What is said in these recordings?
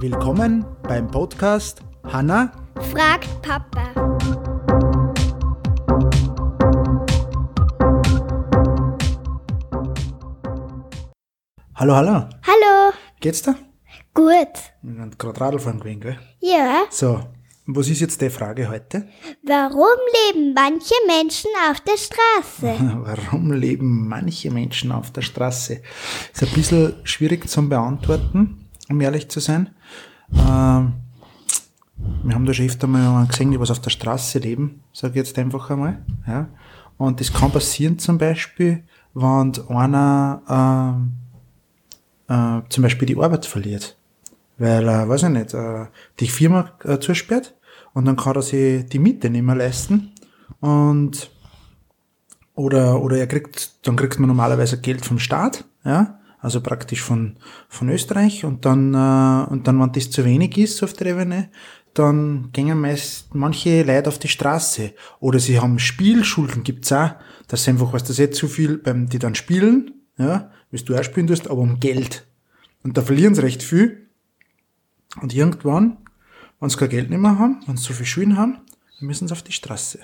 Willkommen beim Podcast Hanna fragt Papa. Hallo, hallo. Hallo. Geht's dir? Gut. Wir haben gerade Radlfahren gewesen, gell? Ja. So, was ist jetzt die Frage heute? Warum leben manche Menschen auf der Straße? Warum leben manche Menschen auf der Straße? Ist ein bisschen schwierig zu beantworten, um ehrlich zu sein. Ähm, wir haben da schon öfter mal gesehen, die was auf der Straße leben, sage ich jetzt einfach einmal. Ja. Und das kann passieren zum Beispiel, wenn einer äh, äh, zum Beispiel die Arbeit verliert. Weil, äh, weiß ich nicht, äh, die Firma äh, zusperrt und dann kann er sich die Miete nicht mehr leisten. Und oder, oder er kriegt, dann kriegt man normalerweise Geld vom Staat, ja, also praktisch von, von Österreich und dann, äh, und dann, wenn das zu wenig ist auf der Ebene, dann gehen meist manche Leute auf die Straße. Oder sie haben Spielschulden, gibt's auch, dass sie einfach, was das jetzt zu viel beim, die dann spielen, ja, wie du auch spielen tust, aber um Geld. Und da verlieren sie recht viel. Und irgendwann, wenn sie kein Geld nicht mehr haben, wenn sie so viel Schulden haben, dann müssen sie auf die Straße.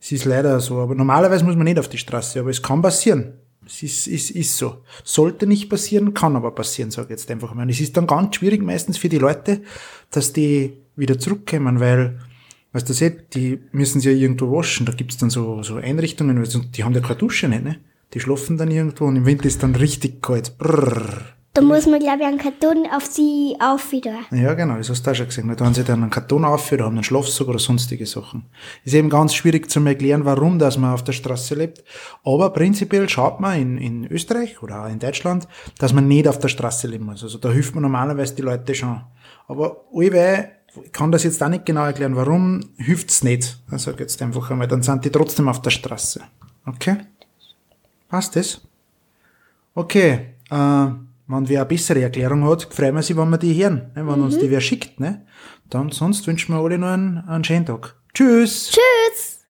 Es ist leider so, aber normalerweise muss man nicht auf die Straße, aber es kann passieren. Es ist, ist, ist so. Sollte nicht passieren, kann aber passieren, sage ich jetzt einfach mal. Und es ist dann ganz schwierig meistens für die Leute, dass die wieder zurückkommen, weil, weißt du, seht, die müssen sie ja irgendwo waschen. Da gibt's dann so, so Einrichtungen, die haben ja keine Dusche nicht, ne? Die schlafen dann irgendwo und im Winter ist dann richtig kalt. Brrr. Da muss man, glaube ich, einen Karton auf sie auf wieder. Ja, genau, das hast du auch schon gesehen. Da haben sie dann einen Karton auf oder haben einen Schlafsack oder sonstige Sachen. Ist eben ganz schwierig zu erklären, warum dass man auf der Straße lebt. Aber prinzipiell schaut man in, in Österreich oder auch in Deutschland, dass man nicht auf der Straße leben muss. Also da hilft man normalerweise die Leute schon. Aber allweil, ich kann das jetzt auch nicht genau erklären, warum hilft's nicht. Ich sag jetzt einfach einmal, dann sind die trotzdem auf der Straße. Okay? Passt das? Okay, äh, wenn wer eine bessere Erklärung hat, freuen wir sich, wenn wir die hören, ne? wenn uns die wer schickt. Ne? Dann sonst wünschen wir alle noch einen, einen schönen Tag. Tschüss! Tschüss.